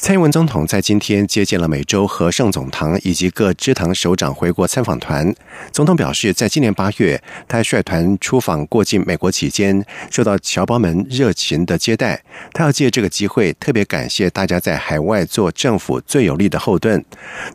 蔡英文总统在今天接见了美洲和盛总堂以及各支堂首长回国参访团。总统表示，在今年八月，他率团出访过境美国期间，受到侨胞们热情的接待。他要借这个机会，特别感谢大家在海外做政府最有力的后盾。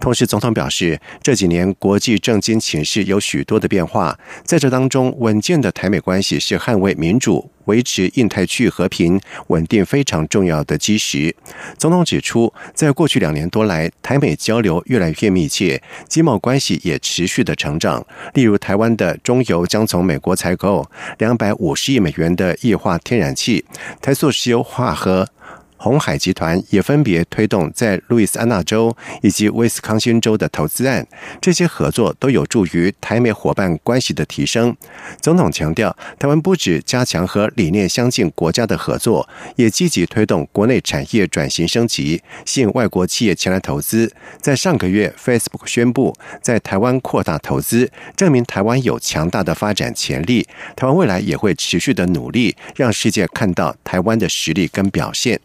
同时，总统表示，这几年国际政经情势有许多的变化，在这当中，稳健的台美关系是捍卫民主。维持印太区域和平稳定非常重要的基石。总统指出，出在过去两年多来，台美交流越来越密切，经贸关系也持续的成长。例如，台湾的中油将从美国采购两百五十亿美元的液化天然气，台塑石油化合。红海集团也分别推动在路易斯安那州以及威斯康星州的投资案，这些合作都有助于台美伙伴关系的提升。总统强调，台湾不止加强和理念相近国家的合作，也积极推动国内产业转型升级，吸引外国企业前来投资。在上个月，Facebook 宣布在台湾扩大投资，证明台湾有强大的发展潜力。台湾未来也会持续的努力，让世界看到台湾的实力跟表现。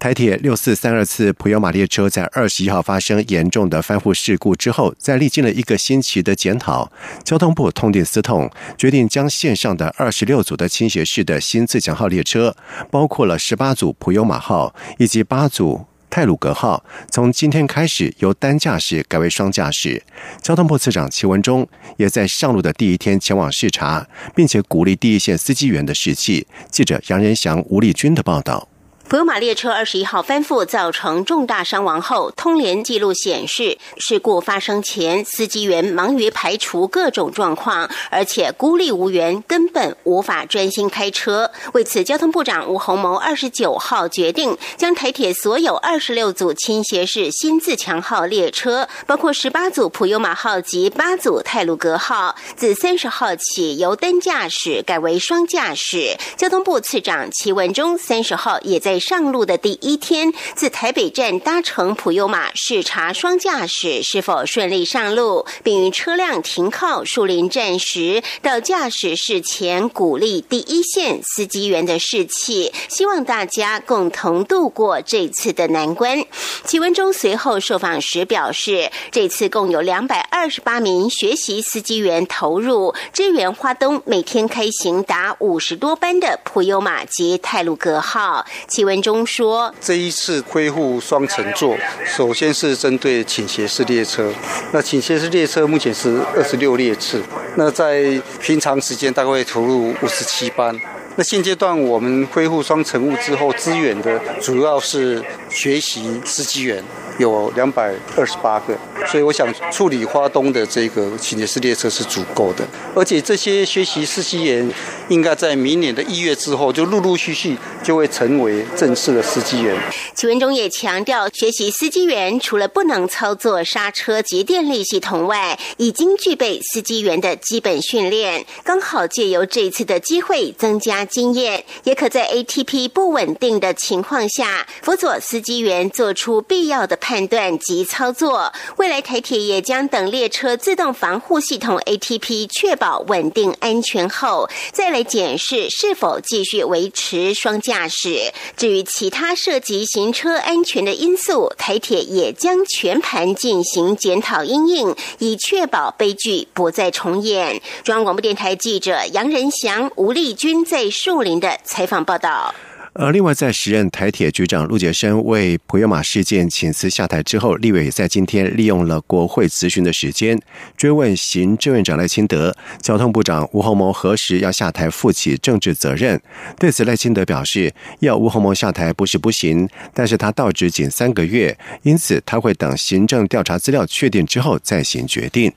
台铁六四三二次普悠玛列车在二十一号发生严重的翻覆事故之后，在历经了一个星期的检讨，交通部痛定思痛，决定将线上的二十六组的倾斜式的新自强号列车，包括了十八组普悠玛号以及八组泰鲁格号，从今天开始由单驾驶改为双驾驶。交通部次长齐文忠也在上路的第一天前往视察，并且鼓励第一线司机员的士气。记者杨仁祥、吴丽君的报道。普悠马列车二十一号翻覆，造成重大伤亡后，通联记录显示，事故发生前，司机员忙于排除各种状况，而且孤立无援，根本无法专心开车。为此，交通部长吴鸿谋二十九号决定，将台铁所有二十六组倾斜式新自强号列车，包括十八组普悠马号及八组泰鲁格号，自三十号起由单驾驶改为双驾驶。交通部次长齐文忠三十号也在。上路的第一天，自台北站搭乘普悠玛视察双驾驶是否顺利上路，并于车辆停靠树林站时，到驾驶室前鼓励第一线司机员的士气，希望大家共同度过这次的难关。齐文忠随后受访时表示，这次共有两百二十八名学习司机员投入支援花东，每天开行达五十多班的普悠玛及泰鲁格号。齐文。文中说，这一次恢复双乘座，首先是针对倾斜式列车。那倾斜式列车目前是二十六列次，那在平常时间大概会投入五十七班。那现阶段我们恢复双乘务之后，支援的主要是学习司机员。有两百二十八个，所以我想处理花东的这个倾斜式列车是足够的，而且这些学习司机员应该在明年的一月之后就陆陆续续就会成为正式的司机员。齐文忠也强调，学习司机员除了不能操作刹车及电力系统外，已经具备司机员的基本训练，刚好借由这次的机会增加经验，也可在 ATP 不稳定的情况下辅佐司机员做出必要的判。断及操作，未来台铁也将等列车自动防护系统 ATP 确保稳定安全后，再来检视是否继续维持双驾驶。至于其他涉及行车安全的因素，台铁也将全盘进行检讨应应，以确保悲剧不再重演。中央广播电台记者杨仁祥、吴丽君在树林的采访报道。而另外，在时任台铁局长陆杰生为普悠玛事件请辞下台之后，立委也在今天利用了国会咨询的时间，追问行政院长赖清德、交通部长吴鸿谋何时要下台负起政治责任。对此，赖清德表示，要吴鸿谋下台不是不行，但是他到职仅三个月，因此他会等行政调查资料确定之后再行决定。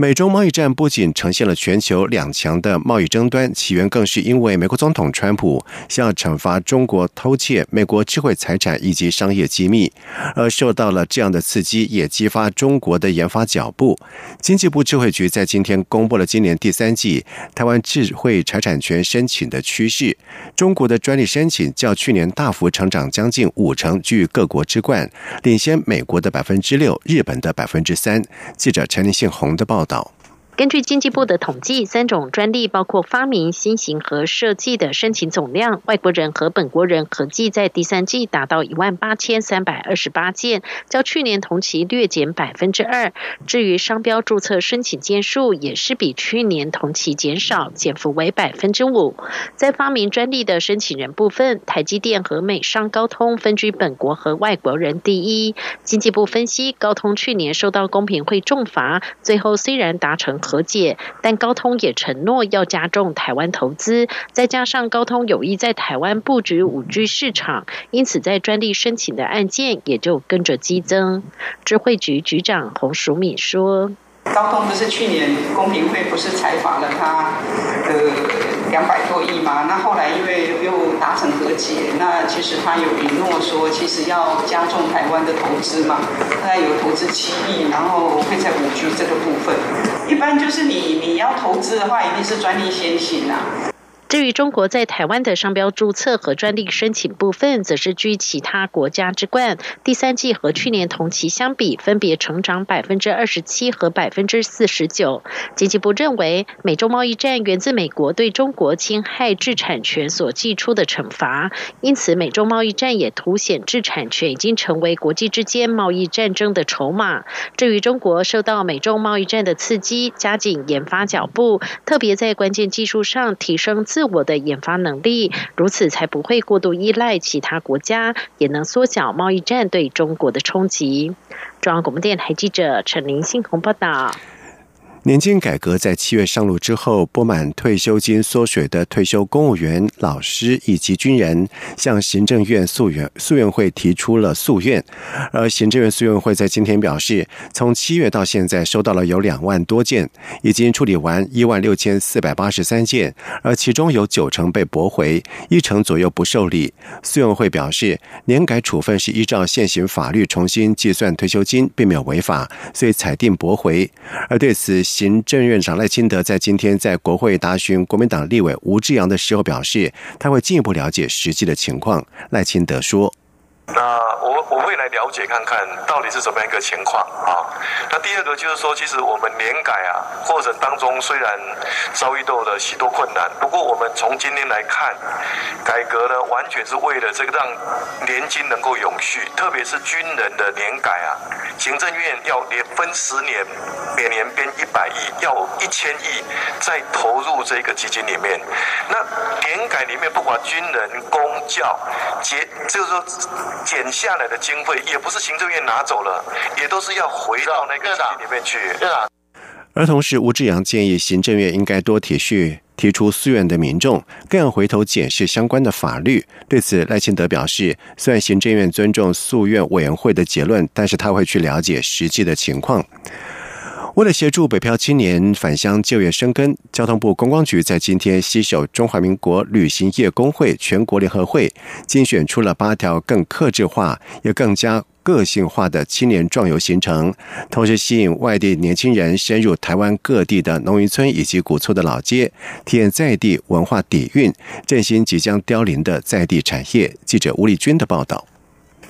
美中贸易战不仅呈现了全球两强的贸易争端，起源更是因为美国总统川普想要惩罚中国偷窃美国智慧财产以及商业机密，而受到了这样的刺激，也激发中国的研发脚步。经济部智慧局在今天公布了今年第三季台湾智慧财产权申请的趋势，中国的专利申请较去年大幅成长将近五成，居各国之冠，领先美国的百分之六，日本的百分之三。记者陈立信宏的报道道。根据经济部的统计，三种专利包括发明、新型和设计的申请总量，外国人和本国人合计在第三季达到一万八千三百二十八件，较去年同期略减百分之二。至于商标注册申请件数，也是比去年同期减少，减幅为百分之五。在发明专利的申请人部分，台积电和美商高通分居本国和外国人第一。经济部分析，高通去年受到公平会重罚，最后虽然达成。和解，但高通也承诺要加重台湾投资，再加上高通有意在台湾布局五 G 市场，因此在专利申请的案件也就跟着激增。智慧局局长洪淑敏说。高通不是去年公平会不是采访了他，呃，两百多亿吗？那后来因为又达成那其实他有允诺说，其实要加重台湾的投资嘛，大概有投资七亿，然后会在五 G 这个部分。一般就是你你要投资的话，一定是专利先行啊。至于中国在台湾的商标注册和专利申请部分，则是居其他国家之冠。第三季和去年同期相比，分别成长百分之二十七和百分之四十九。经济部认为，美中贸易战源自美国对中国侵害制产权所寄出的惩罚，因此美中贸易战也凸显制产权已经成为国际之间贸易战争的筹码。至于中国受到美中贸易战的刺激，加紧研发脚步，特别在关键技术上提升自。自我的研发能力，如此才不会过度依赖其他国家，也能缩小贸易战对中国的冲击。中央广播电台记者陈林信宏报道。年金改革在七月上路之后，拨满退休金缩水的退休公务员、老师以及军人向行政院诉愿诉愿会提出了诉愿，而行政院诉愿会在今天表示，从七月到现在收到了有两万多件，已经处理完一万六千四百八十三件，而其中有九成被驳回，一成左右不受理。诉愿会表示，年改处分是依照现行法律重新计算退休金，并没有违法，所以裁定驳回。而对此，行政院长赖清德在今天在国会答询国民党立委吴志阳的时候表示，他会进一步了解实际的情况。赖清德说。那我我了解看看到底是怎么样一个情况啊？那第二个就是说，其实我们年改啊过程当中虽然遭遇到了许多困难，不过我们从今天来看，改革呢完全是为了这个让年金能够永续，特别是军人的年改啊，行政院要连分十年，每年编一百亿，要一千亿再投入这个基金里面。那年改里面不管军人、公教、结，就是说。减下来的经费也不是行政院拿走了，也都是要回到那个里面去。而同时，吴志阳建议行政院应该多体恤提出诉愿的民众，更要回头检视相关的法律。对此，赖清德表示，虽然行政院尊重诉愿委员会的结论，但是他会去了解实际的情况。为了协助北漂青年返乡就业生根，交通部观光局在今天携手中华民国旅行业工会全国联合会，精选出了八条更克制化、也更加个性化的青年壮游行程，同时吸引外地年轻人深入台湾各地的农渔村以及古厝的老街，体验在地文化底蕴，振兴即将凋零的在地产业。记者吴丽君的报道。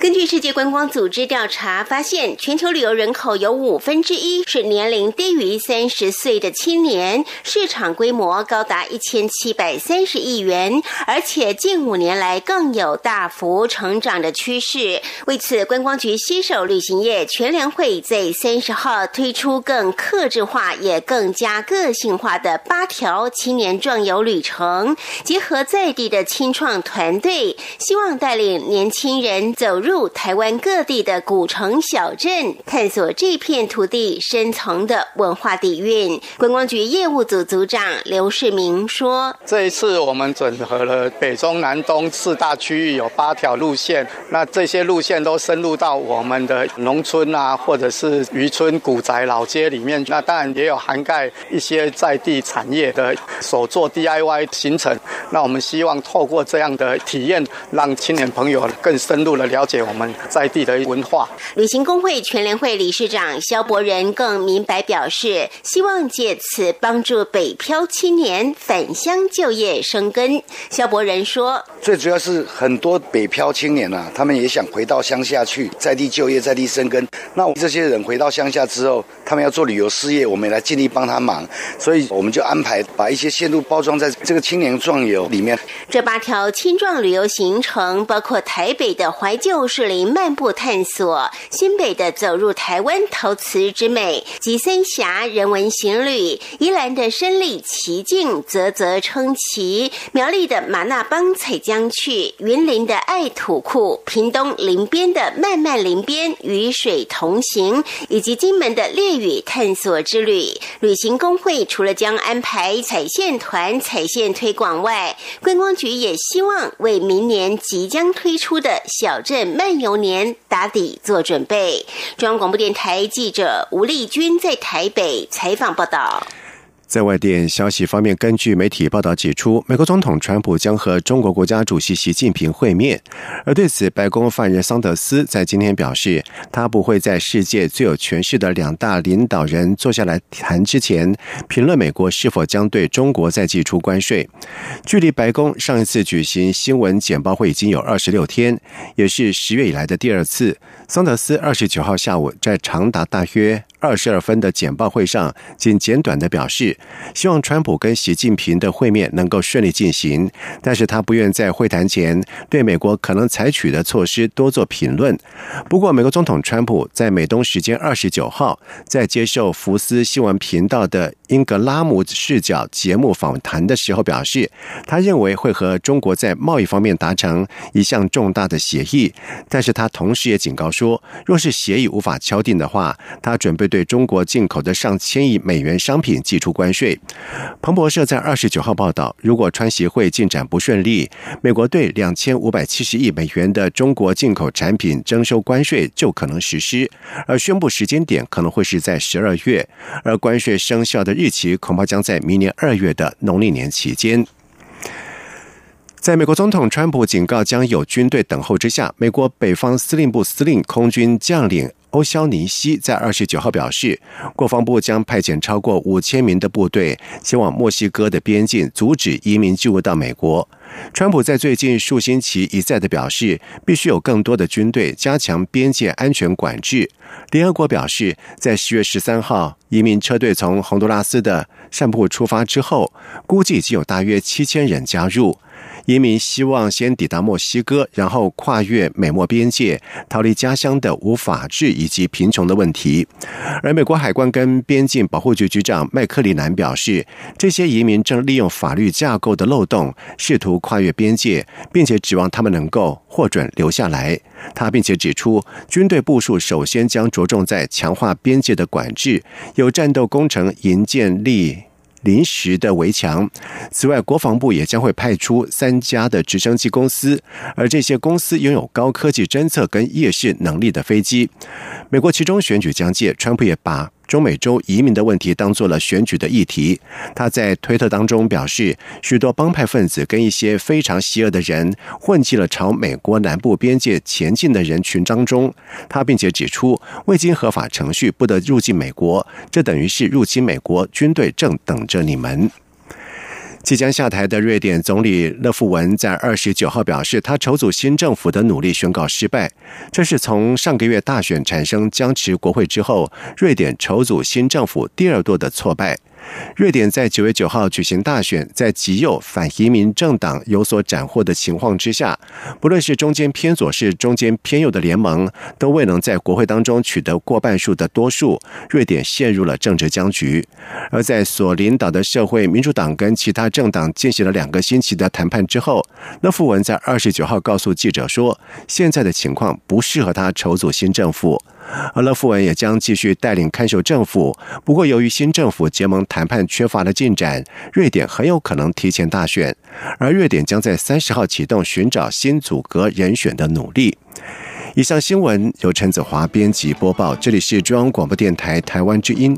根据世界观光组织调查发现，全球旅游人口有五分之一是年龄低于三十岁的青年，市场规模高达一千七百三十亿元，而且近五年来更有大幅成长的趋势。为此，观光局携手旅行业全联会在三十号推出更克制化也更加个性化的八条青年壮游旅程，结合在地的青创团队，希望带领年轻人走入。入台湾各地的古城小镇，探索这片土地深层的文化底蕴。观光局业务组组长刘世明说：“这一次我们整合了北中南东四大区域，有八条路线。那这些路线都深入到我们的农村啊，或者是渔村、古宅、老街里面。那当然也有涵盖一些在地产业的手作 DIY 行程。那我们希望透过这样的体验，让青年朋友更深入的了解我们在地的文化。旅行工会全联会理事长肖伯仁更明白表示，希望借此帮助北漂青年返乡就业生根。肖伯仁说：“最主要是很多北漂青年啊，他们也想回到乡下去，在地就业，在地生根。那这些人回到乡下之后，他们要做旅游事业，我们也来尽力帮他忙。所以我们就安排把一些线路包装在这个青年壮游里面。这八条青壮旅游行程包括台北的怀旧树林漫步探索，新北的走入台湾陶瓷之美，及三峡人文行旅，宜兰的身历其境，啧啧称奇，苗栗的马那邦采浆去，云林的爱土库，屏东林边的漫漫林边与水同行，以及金门的烈屿探索之旅。旅行工会除了将安排彩线团彩线推广外，观光局也希望为明年即将推出的小镇漫游年打底做准备。中央广播电台记者吴丽君在台北采访报道。在外电消息方面，根据媒体报道指出，美国总统川普将和中国国家主席习近平会面。而对此，白宫发言人桑德斯在今天表示，他不会在世界最有权势的两大领导人坐下来谈之前，评论美国是否将对中国再寄出关税。距离白宫上一次举行新闻简报会已经有二十六天，也是十月以来的第二次。桑德斯二十九号下午在长达大约。二十二分的简报会上，仅简短的表示，希望川普跟习近平的会面能够顺利进行，但是他不愿在会谈前对美国可能采取的措施多做评论。不过，美国总统川普在美东时间二十九号在接受福斯新闻频道的英格拉姆视角节目访谈的时候表示，他认为会和中国在贸易方面达成一项重大的协议，但是他同时也警告说，若是协议无法敲定的话，他准备。对中国进口的上千亿美元商品寄出关税。彭博社在二十九号报道，如果川协会进展不顺利，美国对两千五百七十亿美元的中国进口产品征收关税就可能实施，而宣布时间点可能会是在十二月，而关税生效的日期恐怕将在明年二月的农历年期间。在美国总统川普警告将有军队等候之下，美国北方司令部司令空军将领。欧肖尼西在二十九号表示，国防部将派遣超过五千名的部队前往墨西哥的边境，阻止移民进入到美国。川普在最近数星期一再的表示，必须有更多的军队加强边界安全管制。联合国表示，在十月十三号移民车队从洪都拉斯的散布出发之后，估计已经有大约七千人加入。移民希望先抵达墨西哥，然后跨越美墨边界，逃离家乡的无法治以及贫穷的问题。而美国海关跟边境保护局局长麦克里南表示，这些移民正利用法律架构的漏洞，试图跨越边界，并且指望他们能够获准留下来。他并且指出，军队部署首先将着重在强化边界的管制，有战斗工程营建立。临时的围墙。此外，国防部也将会派出三家的直升机公司，而这些公司拥有高科技侦测跟夜视能力的飞机。美国其中选举将届，川普也把。中美洲移民的问题当做了选举的议题。他在推特当中表示，许多帮派分子跟一些非常邪恶的人混进了朝美国南部边界前进的人群当中。他并且指出，未经合法程序不得入境美国，这等于是入侵美国，军队正等着你们。即将下台的瑞典总理勒夫文在二十九号表示，他筹组新政府的努力宣告失败。这是从上个月大选产生僵持国会之后，瑞典筹组新政府第二度的挫败。瑞典在九月九号举行大选，在极右反移民政党有所斩获的情况之下，不论是中间偏左是中间偏右的联盟，都未能在国会当中取得过半数的多数，瑞典陷入了政治僵局。而在所领导的社会民主党跟其他政党进行了两个星期的谈判之后，勒富文在二十九号告诉记者说，现在的情况不适合他筹组新政府。而勒夫文也将继续带领看守政府。不过，由于新政府结盟谈判缺乏了进展，瑞典很有可能提前大选。而瑞典将在三十号启动寻找新组阁人选的努力。以上新闻由陈子华编辑播报，这里是中央广播电台台湾之音。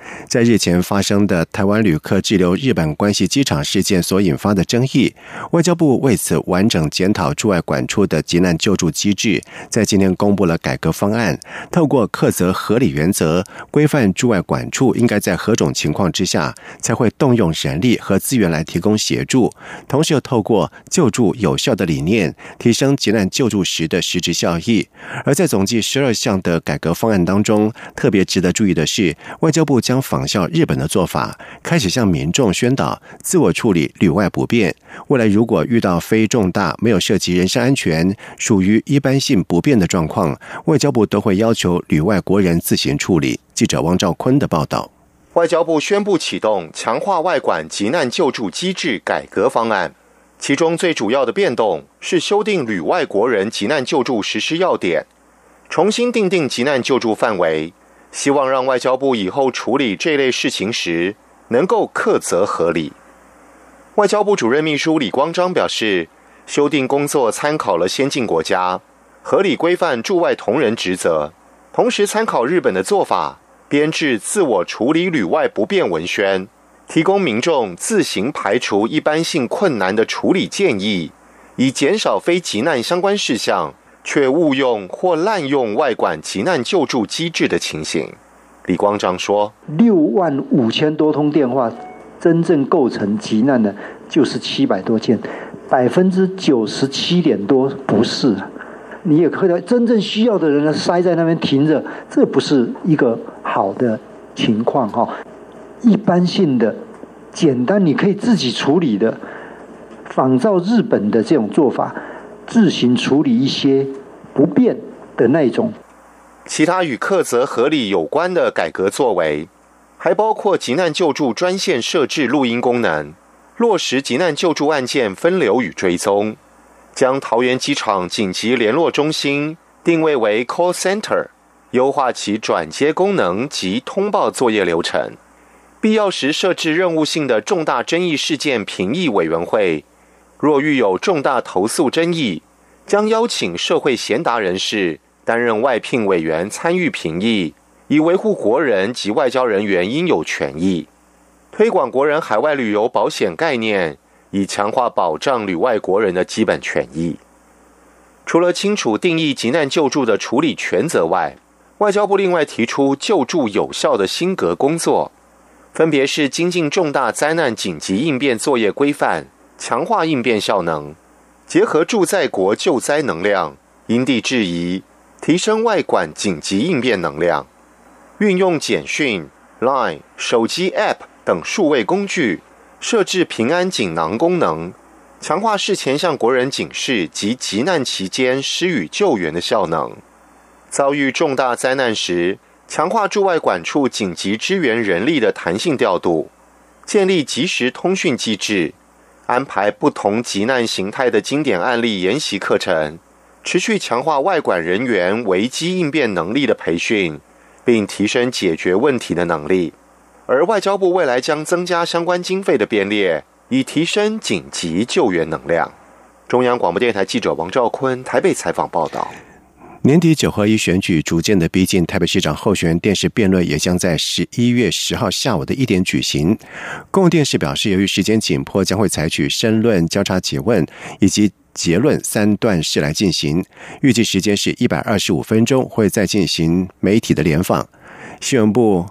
在日前发生的台湾旅客滞留日本关系机场事件所引发的争议，外交部为此完整检讨驻外管处的急难救助机制，在今天公布了改革方案，透过克责合理原则，规范驻外管处应该在何种情况之下才会动用人力和资源来提供协助，同时又透过救助有效的理念，提升急难救助时的实质效益。而在总计十二项的改革方案当中，特别值得注意的是，外交部将将仿效日本的做法，开始向民众宣导自我处理旅外不便。未来如果遇到非重大、没有涉及人身安全、属于一般性不便的状况，外交部都会要求旅外国人自行处理。记者汪兆坤的报道。外交部宣布启动强化外管急难救助机制改革方案，其中最主要的变动是修订旅外国人急难救助实施要点，重新定定急难救助范围。希望让外交部以后处理这类事情时能够克责合理。外交部主任秘书李光章表示，修订工作参考了先进国家，合理规范驻外同仁职责，同时参考日本的做法，编制自我处理旅外不便文宣，提供民众自行排除一般性困难的处理建议，以减少非急难相关事项。却误用或滥用外管急难救助机制的情形，李光章说：“六万五千多通电话，真正构成急难的，就是七百多件，百分之九十七点多不是。你也看到，真正需要的人呢，塞在那边停着，这不是一个好的情况哈。一般性的、简单，你可以自己处理的，仿照日本的这种做法。”自行处理一些不便的那种。其他与克责合理有关的改革作为，还包括急难救助专线设置录音功能，落实急难救助案件分流与追踪，将桃园机场紧急联络中心定位为 call center，优化其转接功能及通报作业流程。必要时设置任务性的重大争议事件评议委员会。若遇有重大投诉争议，将邀请社会贤达人士担任外聘委员参与评议，以维护国人及外交人员应有权益，推广国人海外旅游保险概念，以强化保障旅外国人的基本权益。除了清楚定义急难救助的处理权责外，外交部另外提出救助有效的新格工作，分别是精进重大灾难紧急应变作业规范。强化应变效能，结合驻在国救灾能量，因地制宜提升外管紧急应变能量。运用简讯、Line、手机 App 等数位工具，设置平安锦囊功能，强化事前向国人警示及急难期间施予救援的效能。遭遇重大灾难时，强化驻外管处紧急支援人力的弹性调度，建立即时通讯机制。安排不同急难形态的经典案例研习课程，持续强化外管人员危机应变能力的培训，并提升解决问题的能力。而外交部未来将增加相关经费的编列，以提升紧急救援能量。中央广播电台记者王兆坤台北采访报道。年底九合一选举逐渐的逼近，台北市长候选人电视辩论也将在十一月十号下午的一点举行。公共电视表示，由于时间紧迫，将会采取申论、交叉诘问以及结论三段式来进行。预计时间是一百二十五分钟，会再进行媒体的联访。新闻部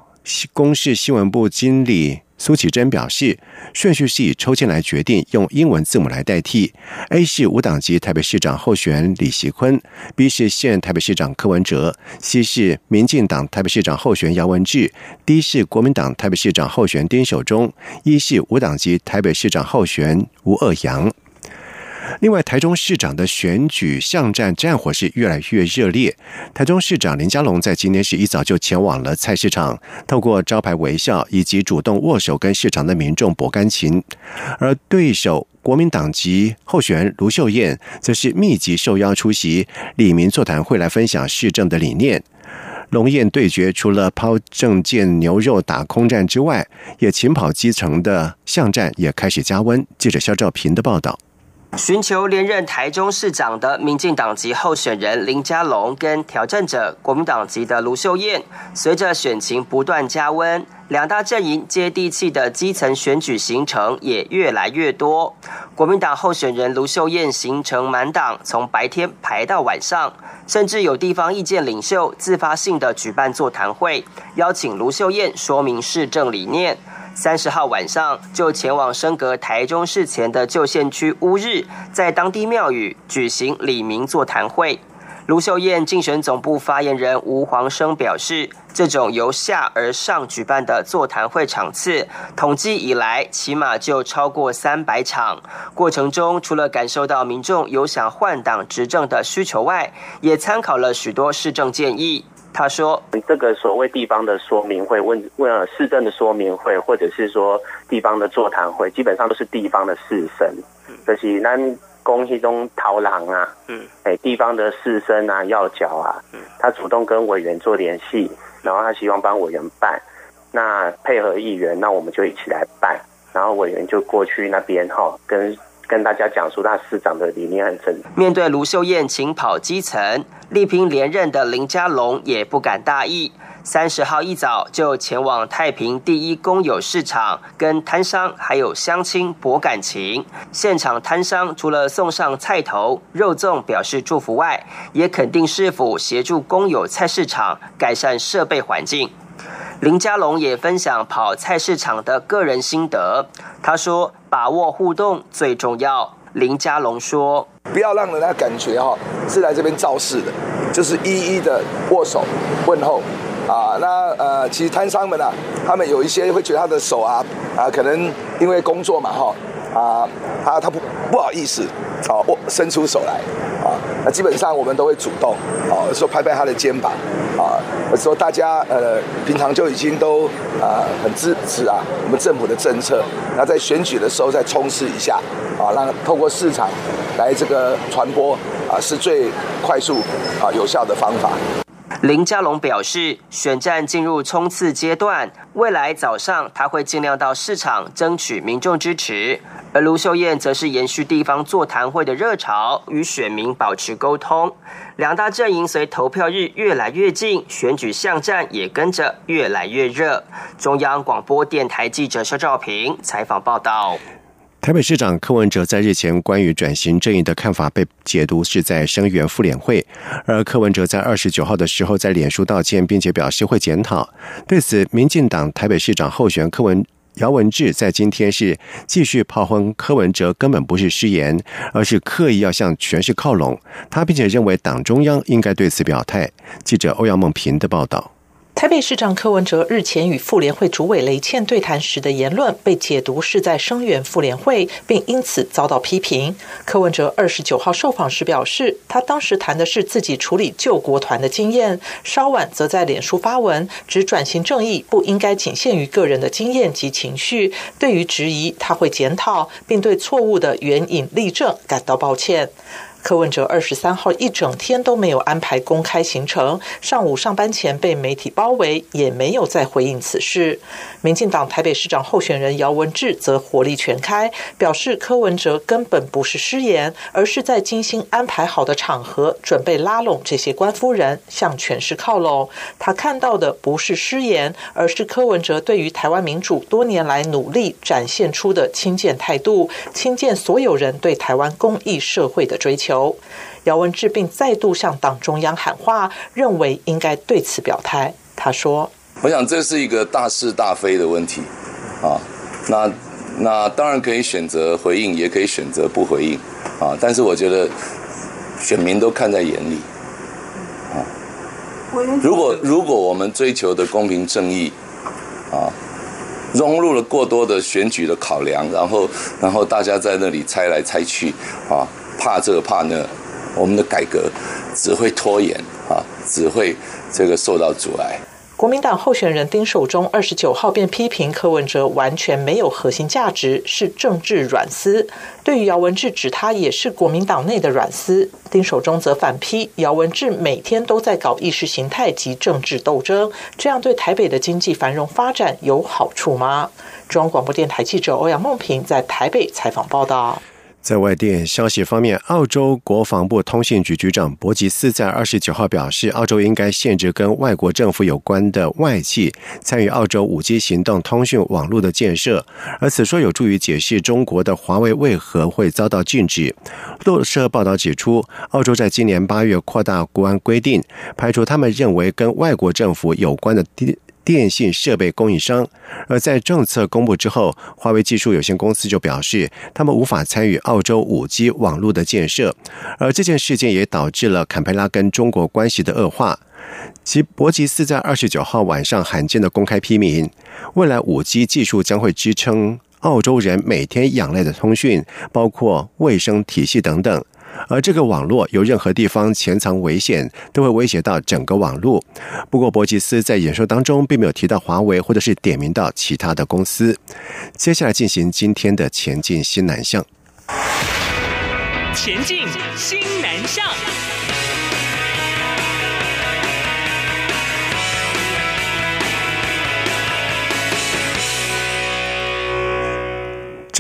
公示新闻部经理。苏启珍表示，顺序是以抽签来决定，用英文字母来代替。A 是无党籍台北市长候选李习坤，B 是现台北市长柯文哲，C 是民进党台北市长候选杨文智，D 是国民党台北市长候选丁守中，E 是无党籍台北市长候选吴二阳。另外，台中市长的选举巷战战火是越来越热烈。台中市长林佳龙在今天是一早就前往了菜市场，透过招牌微笑以及主动握手，跟市场的民众博感情。而对手国民党籍候选人卢秀燕，则是密集受邀出席李民座谈会，来分享市政的理念。龙燕对决除了抛政见牛肉打空战之外，也勤跑基层的巷战也开始加温。记者肖兆平的报道。寻求连任台中市长的民进党籍候选人林佳龙跟挑战者国民党籍的卢秀燕，随着选情不断加温，两大阵营接地气的基层选举行程也越来越多。国民党候选人卢秀燕行程满档，从白天排到晚上，甚至有地方意见领袖自发性的举办座谈会，邀请卢秀燕说明市政理念。三十号晚上就前往升格台中市前的旧县区乌日，在当地庙宇举行李明座谈会。卢秀燕竞选总部发言人吴黄生表示，这种由下而上举办的座谈会场次，统计以来起码就超过三百场。过程中，除了感受到民众有想换党执政的需求外，也参考了许多市政建议。他说：“这个所谓地方的说明会，问问市政的说明会，或者是说地方的座谈会，基本上都是地方的士绅，就是咱公系中逃狼啊，嗯，哎，地方的士绅啊，要角啊，嗯，他主动跟委员做联系，然后他希望帮委员办，那配合议员，那我们就一起来办，然后委员就过去那边哈，跟。”跟大家讲述他市长的理念很正。面对卢秀燕请跑基层、力拼连任的林佳龙也不敢大意。三十号一早就前往太平第一公有市场，跟摊商还有乡亲博感情。现场摊商除了送上菜头、肉粽表示祝福外，也肯定市府协助公有菜市场改善设备环境。林佳龙也分享跑菜市场的个人心得。他说：“把握互动最重要。”林佳龙说：“不要让人家感觉哈是来这边造势的，就是一一的握手问候啊。那呃，其实摊商们啊，他们有一些会觉得他的手啊啊，可能因为工作嘛哈啊，他他不不好意思啊，握伸出手来啊。那基本上我们都会主动啊，说拍拍他的肩膀。”啊，说大家呃，平常就已经都啊很支持啊，我们政府的政策，那在选举的时候再冲刺一下，啊，让透过市场来这个传播啊，是最快速啊有效的方法。林佳龙表示，选战进入冲刺阶段，未来早上他会尽量到市场争取民众支持。而卢秀燕则是延续地方座谈会的热潮，与选民保持沟通。两大阵营随投票日越来越近，选举巷战也跟着越来越热。中央广播电台记者肖兆平采访报道。台北市长柯文哲在日前关于转型正义的看法被解读是在声援妇联会，而柯文哲在二十九号的时候在脸书道歉，并且表示会检讨。对此，民进党台北市长候选柯文。姚文智在今天是继续炮轰柯文哲，根本不是失言，而是刻意要向全市靠拢。他并且认为党中央应该对此表态。记者欧阳梦平的报道。台北市长柯文哲日前与妇联会主委雷倩对谈时的言论被解读是在声援妇联会，并因此遭到批评。柯文哲二十九号受访时表示，他当时谈的是自己处理救国团的经验。稍晚则在脸书发文，指转型正义不应该仅限于个人的经验及情绪。对于质疑，他会检讨，并对错误的援引例证感到抱歉。柯文哲二十三号一整天都没有安排公开行程，上午上班前被媒体包围，也没有再回应此事。民进党台北市长候选人姚文智则火力全开，表示柯文哲根本不是失言，而是在精心安排好的场合，准备拉拢这些官夫人向权势靠拢。他看到的不是失言，而是柯文哲对于台湾民主多年来努力展现出的亲建态度，亲建所有人对台湾公益社会的追求。姚文智并再度向党中央喊话，认为应该对此表态。他说。我想这是一个大是大非的问题，啊，那那当然可以选择回应，也可以选择不回应，啊，但是我觉得选民都看在眼里，啊，如果如果我们追求的公平正义，啊，融入了过多的选举的考量，然后然后大家在那里猜来猜去，啊，怕这个怕那，我们的改革只会拖延，啊，只会这个受到阻碍。国民党候选人丁守中二十九号便批评柯文哲完全没有核心价值，是政治软丝。对于姚文智指他也是国民党内的软丝，丁守中则反批姚文智每天都在搞意识形态及政治斗争，这样对台北的经济繁荣发展有好处吗？中央广播电台记者欧阳梦平在台北采访报道。在外电消息方面，澳洲国防部通信局局长博吉斯在二十九号表示，澳洲应该限制跟外国政府有关的外企参与澳洲五 G 行动通讯网络的建设，而此说有助于解释中国的华为为何会遭到禁止。路社报道指出，澳洲在今年八月扩大国安规定，排除他们认为跟外国政府有关的电信设备供应商，而在政策公布之后，华为技术有限公司就表示，他们无法参与澳洲五 G 网络的建设。而这件事件也导致了坎培拉跟中国关系的恶化。其博吉斯在二十九号晚上罕见的公开批明，未来五 G 技术将会支撑澳洲人每天仰赖的通讯，包括卫生体系等等。而这个网络有任何地方潜藏危险，都会威胁到整个网络。不过，博吉斯在演说当中并没有提到华为，或者是点名到其他的公司。接下来进行今天的前进新南向。前进新南向。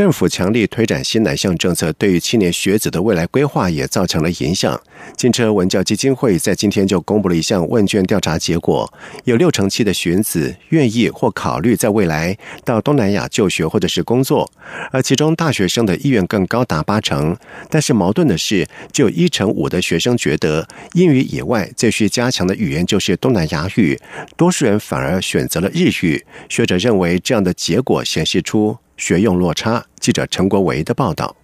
政府强力推展新南向政策，对于青年学子的未来规划也造成了影响。金车文教基金会在今天就公布了一项问卷调查结果，有六成七的学子愿意或考虑在未来到东南亚就学或者是工作，而其中大学生的意愿更高达八成。但是矛盾的是，只有一成五的学生觉得英语以外最需加强的语言就是东南亚语，多数人反而选择了日语。学者认为，这样的结果显示出。学用落差。记者陈国维的报道。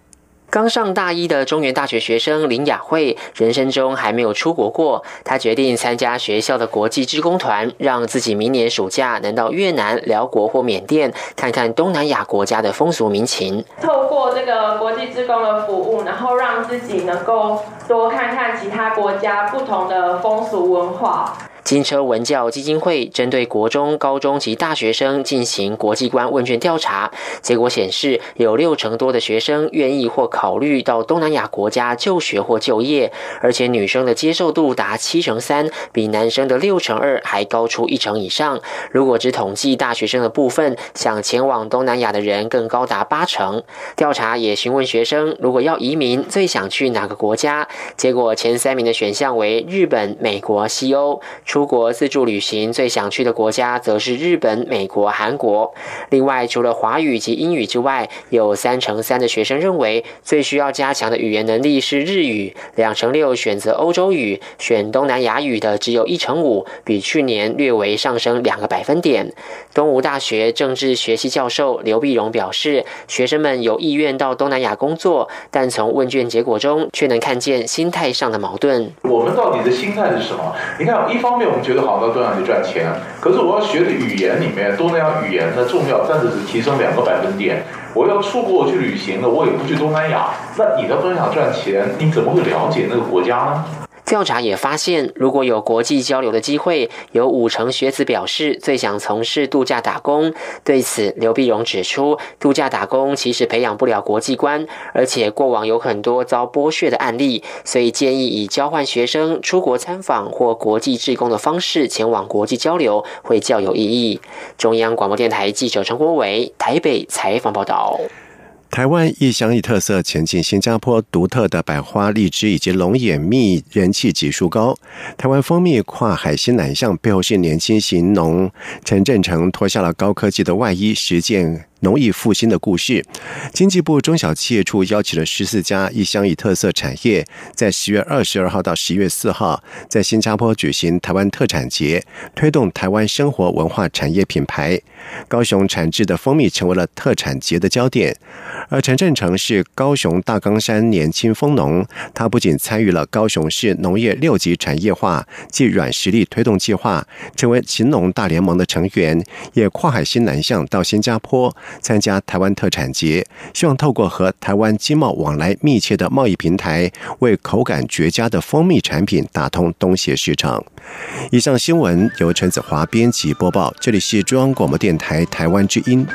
刚上大一的中原大学学生林雅慧，人生中还没有出国过。她决定参加学校的国际志工团，让自己明年暑假能到越南、辽国或缅甸，看看东南亚国家的风俗民情。透过这个国际志工的服务，然后让自己能够多看看其他国家不同的风俗文化。金车文教基金会针对国中、高中及大学生进行国际观问卷调查，结果显示，有六成多的学生愿意或考虑到东南亚国家就学或就业，而且女生的接受度达七成三，比男生的六成二还高出一成以上。如果只统计大学生的部分，想前往东南亚的人更高达八成。调查也询问学生，如果要移民，最想去哪个国家？结果前三名的选项为日本、美国、西欧。出国自助旅行最想去的国家则是日本、美国、韩国。另外，除了华语及英语之外，有三成三的学生认为最需要加强的语言能力是日语，两成六选择欧洲语，选东南亚语的只有一成五，比去年略微上升两个百分点。东吴大学政治学系教授刘碧荣表示，学生们有意愿到东南亚工作，但从问卷结果中却能看见心态上的矛盾。我们到底的心态是什么？你看，一方面。我们觉得好到东南亚去赚钱，可是我要学的语言里面，东南亚语言的重要，但是只提升两个百分点。我要出国去旅行了，我也不去东南亚。那你到东南亚赚钱，你怎么会了解那个国家呢？调查也发现，如果有国际交流的机会，有五成学子表示最想从事度假打工。对此，刘碧荣指出，度假打工其实培养不了国际观，而且过往有很多遭剥削的案例，所以建议以交换学生、出国参访或国际志工的方式前往国际交流，会较有意义。中央广播电台记者陈国伟台北采访报道。台湾一乡一特色前进新加坡，独特的百花荔枝以及龙眼蜜人气指数高。台湾蜂蜜跨海新南向背后是年轻型农陈振成脱下了高科技的外衣，实践。农业复兴的故事，经济部中小企业处邀请了十四家一乡一特色产业，在十月二十二号到十月四号，在新加坡举行台湾特产节，推动台湾生活文化产业品牌。高雄产制的蜂蜜成为了特产节的焦点。而陈振成是高雄大冈山年轻蜂农，他不仅参与了高雄市农业六级产业化暨软实力推动计划，成为勤农大联盟的成员，也跨海新南向到新加坡。参加台湾特产节，希望透过和台湾经贸往来密切的贸易平台，为口感绝佳的蜂蜜产品打通东协市场。以上新闻由陈子华编辑播报，这里是中央广播电台台湾之音。